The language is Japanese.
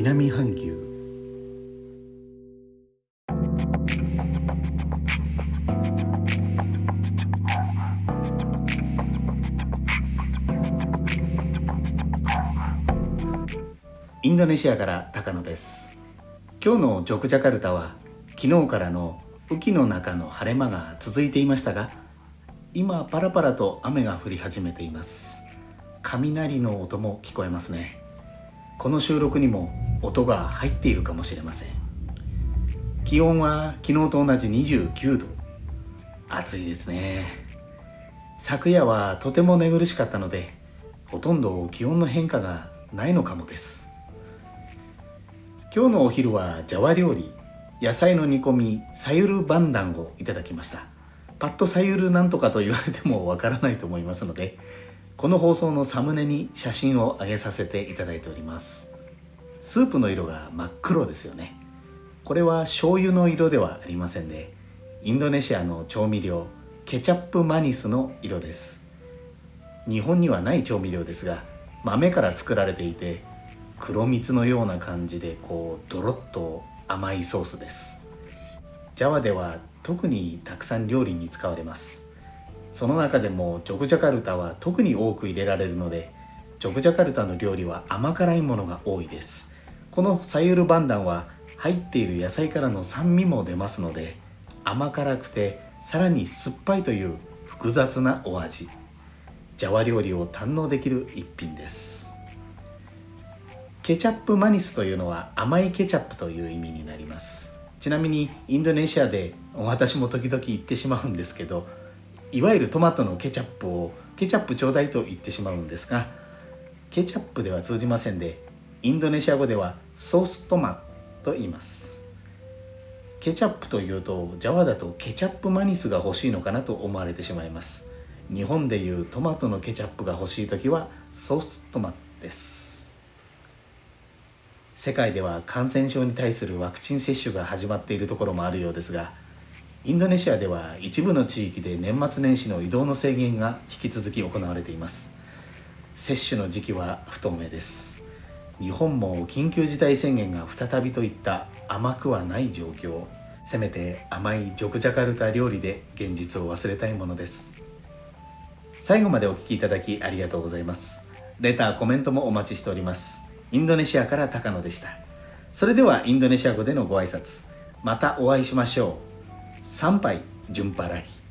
南半球。インドネシアから高野です。今日のジョクジャカルタは昨日からの雨季の中の晴れ間が続いていましたが今パラパラと雨が降り始めています。雷の音も聞こえますね。この収録にも音が入っているかもしれません。気温は昨日と同じ29度。暑いですね。昨夜はとても寝苦しかったのでほとんど気温の変化がないのかもです。今日のお昼はジャワ料理野菜の煮込みサユルバンダンをいただきました。パッとサユルなんとかと言われてもわからないと思いますのでこの放送のサムネに写真を上げさせていただいております。スープの色が真っ黒ですよね。これは醤油の色ではありませんでインドネシアの調味料ケチャップマニスの色です。日本にはない調味料ですが豆から作られていて黒蜜のような感じでこうドロッと甘いソースです。ジャワでは特にたくさん料理に使われます。その中でもジョグジャカルタは特に多く入れられるのでジョグジャカルタの料理は甘辛いものが多いです。このサユルバンダンは入っている野菜からの酸味も出ますので甘辛くてさらに酸っぱいという複雑なお味。ジャワ料理を堪能できる一品です。ケチャップマニスというのは甘いケチャップという意味になります。ちなみにインドネシアで私も時々言ってしまうんですけどいわゆるトマトのケチャップをケチャップちょうだいと言ってしまうんですがケチャップでは通じませんでインドネシア語ではソーストマと言います。ケチャップというとジャワだとケチャップマニスが欲しいのかなと思われてしまいます。日本でいうトマトのケチャップが欲しい時はソーストマです。世界では感染症に対するワクチン接種が始まっているところもあるようですがインドネシアでは一部の地域で年末年始の移動の制限が引き続き行われています。接種の時期は不透明です。日本も緊急事態宣言が再びといった甘くはない状況せめて甘いジョクジャカルタ料理で現実を忘れたいものです。最後までお聴きいただきありがとうございます。レターコメントもお待ちしております。インドネシアから高野でした。それではインドネシア語でのご挨拶。またお会いしましょう。参拝順払い。